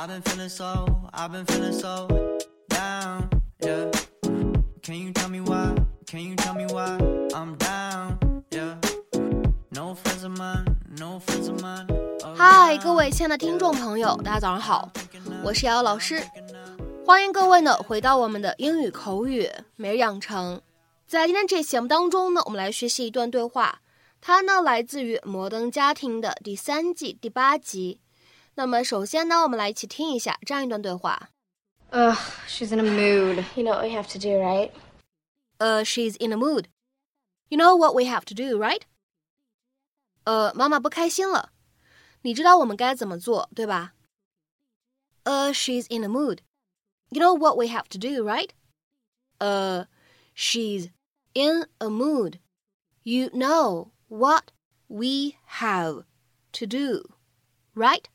I've been feeling so, I've been feeling so down, yeah. Can you tell me why? Can you tell me why I'm down, yeah? No friends of mine, no friends of mine. 嗨，各位亲爱的听众朋友，大家早上好，我是瑶瑶老师，欢迎各位呢回到我们的英语口语每日养成。在今天这节目当中呢，我们来学习一段对话，它呢来自于《摩登家庭》的第三季第八集。那么首先呢，我们来一起听一下这样一段对话。 Ugh, she's in a mood. You know what we have to do, right? Uh, she's in a mood. You know what we have to do, right? 呃，妈妈不开心了，你知道我们该怎么做，对吧？呃、she's in a mood. You know what we have to do, right? 呃、she's in a mood. You know what we have to do, right?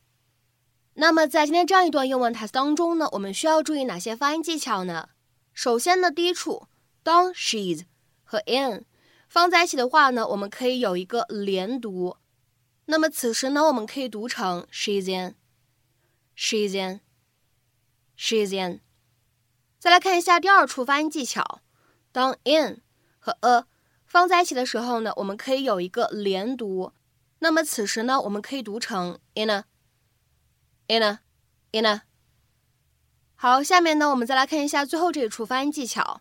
那么在今天这样一段英文台词当中呢，我们需要注意哪些发音技巧呢？首先呢，第一处，当 she's 和 in 放在一起的话呢，我们可以有一个连读。那么此时呢，我们可以读成 she's in，she's in，she's in。再来看一下第二处发音技巧，当 in 和 a 放在一起的时候呢，我们可以有一个连读。那么此时呢，我们可以读成 in a。in a in a。好，下面呢，我们再来看一下最后这一处发音技巧。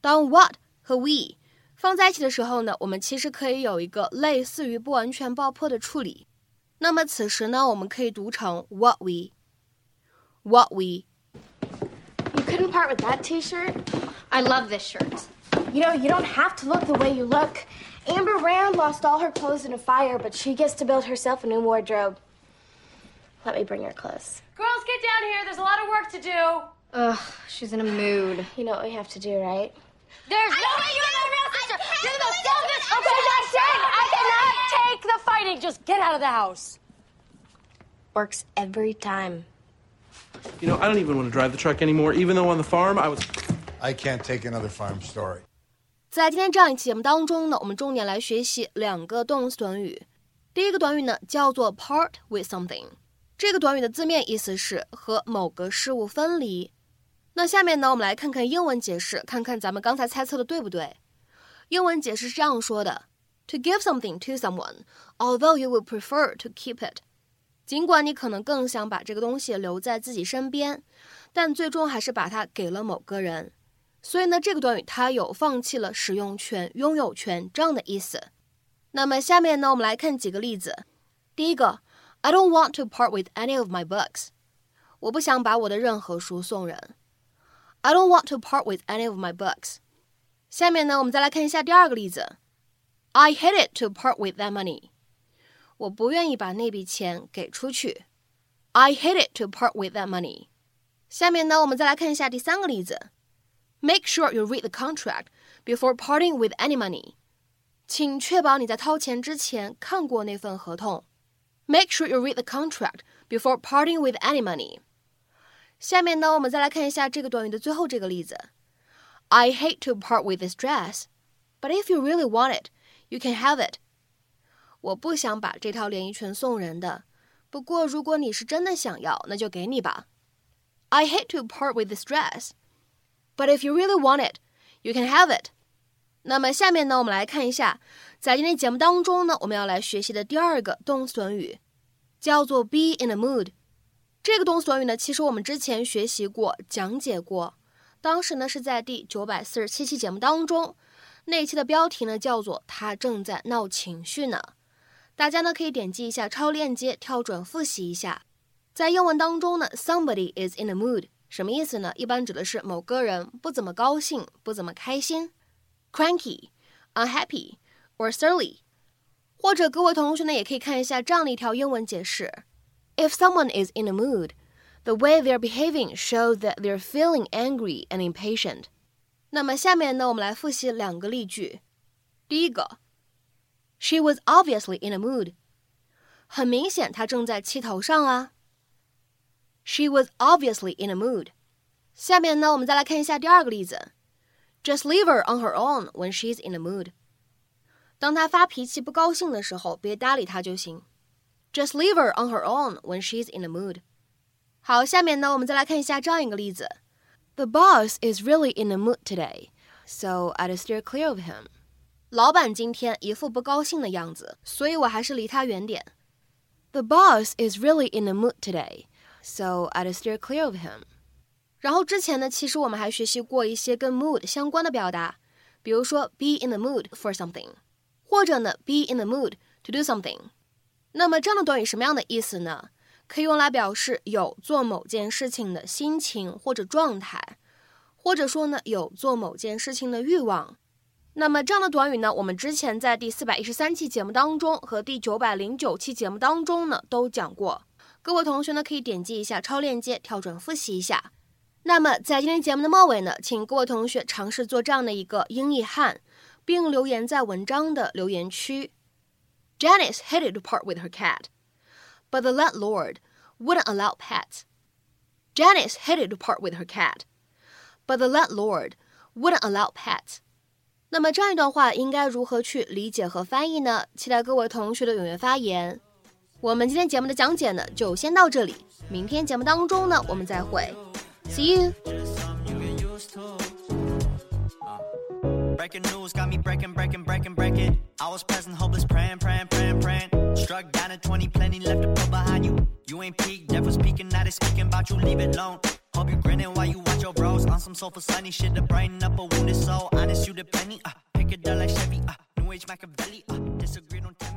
当 what 和 we 放在一起的时候呢，我们其实可以有一个类似于不完全爆破的处理。那么此时呢，我们可以读成 what we what we。 You couldn't part with that t-shirt? I love this shirt. You know, you don't have to look the way you look. Amber Rand lost all her clothes in a fire, but she gets to build herself a new wardrobe. Let me bring her clothes. Girls, get down here. There's a lot of work to do. Ugh, she's in a mood. You know what we have to do, right? There's no way you're my real sister. You're the most selfish. Okay, that's it. I cannot take the fighting. Just get out of the house. Works every time. You know, I don't even want to drive the truck anymore, even though on the farm I was. I can't take another farm story. 在今天这样一期节目当中呢，我们重点来学习两个动词短语。第一个短语呢叫做 part with something， 这个短语的字面意思是和某个事物分离。那下面呢，我们来看看英文解释，看看咱们刚才猜测的对不对。英文解释是这样说的：To give something to someone, although you would prefer to keep it。尽管你可能更想把这个东西留在自己身边，但最终还是把它给了某个人。所以呢，这个短语它有放弃了使用权、拥有权这样的意思。那么下面呢，我们来看几个例子。第一个 ，I don't want to part with any of my books。我不想把我的任何书送人。I don't want to part with any of my books。下面呢，我们再来看一下第二个例子。I hate it to part with that money。我不愿意把那笔钱给出去。I hate it to part with that money。下面呢，我们再来看一下第三个例子。Make sure you read the contract before parting with any money。请确保你在掏钱之前看过那份合同。 Make sure you read the contract before parting with any money。下面呢，我们再来看一下这个短语的最后这个例子。I hate to part with this dress, but if you really want it, you can have it。我不想把这套连衣裙送人的，不过如果你是真的想要，那就给你吧。I hate to part with this dress, but if you really want it, you can have it。 那么下面呢，我们来看一下，在今天节目当中呢，我们要来学习的第二个动词短语叫做 be in a mood。这个动词短语呢，其实我们之前学习过、讲解过，当时呢是在第九百四十七期节目当中，那一期的标题呢叫做“他正在闹情绪呢”。大家呢可以点击一下超链接，跳转复习一下。在英文当中呢，somebody is in a mood 什么意思呢？一般指的是某个人不怎么高兴、不怎么开心 ，cranky、unhappy or surly。或者各位同学呢，也可以看一下这样的一条英文解释：If someone is in a mood, the way they're behaving shows that they're feeling angry and impatient。那么下面呢，我们来复习两个例句。第一个，She was obviously in a mood。很明显，她正在气头上啊。She was obviously in a mood。下面呢，我们再来看一下第二个例子。 Just leave her on her own when she's in a mood。当她发脾气、不高兴的时候，别搭理她就行。Just leave her on her own when she's in a mood。 好，下面呢，我们再来看一下这样一个例子：The boss is really in a mood today, so I'd steer clear of him. 老板今天一副不高兴的样子，所以我还是离他远点。The boss is really in a mood today, so I'd steer clear of him. 然后之前呢，其实我们还学习过一些跟 mood 相关的表达，比如说 be in the mood for something，或者呢 be in the mood to do something。那么这样的短语什么样的意思呢？可以用来表示有做某件事情的心情或者状态，或者说呢有做某件事情的欲望。那么这样的短语呢，我们之前在第四百一十三期节目当中和第九百零九期节目当中呢都讲过。各位同学呢可以点击一下超链接，跳转复习一下。那么在今天节目的末尾呢，请各位同学尝试做这样的一个英译汉，并留言在文章的留言区。Janice hated to part with her cat, but the landlord wouldn't allow pets. Janice hated to part with her cat, but the landlord wouldn't allow pets. 那么这样一段话应该如何去理解和翻译呢？期待各位同学的踊跃发言。我们今天节目的讲解呢，就先到这里。明天节目当中呢，我们再会。See you. Breaking news got me breaking, breaking, breaking, breaking. I was present, hopeless, praying, praying, praying, praying. Struck down at 20, plenty left to put behind you. You ain't peaked, never speaking, now they speaking about you, leave it alone. Hope you grinning while you watch your bros on some sofa sunny shit to brighten up a wounded soul. Honest, you the penny, uh, pick it up like Chevy, uh, New Age Machiavelli, uh, disagree, don't tell me.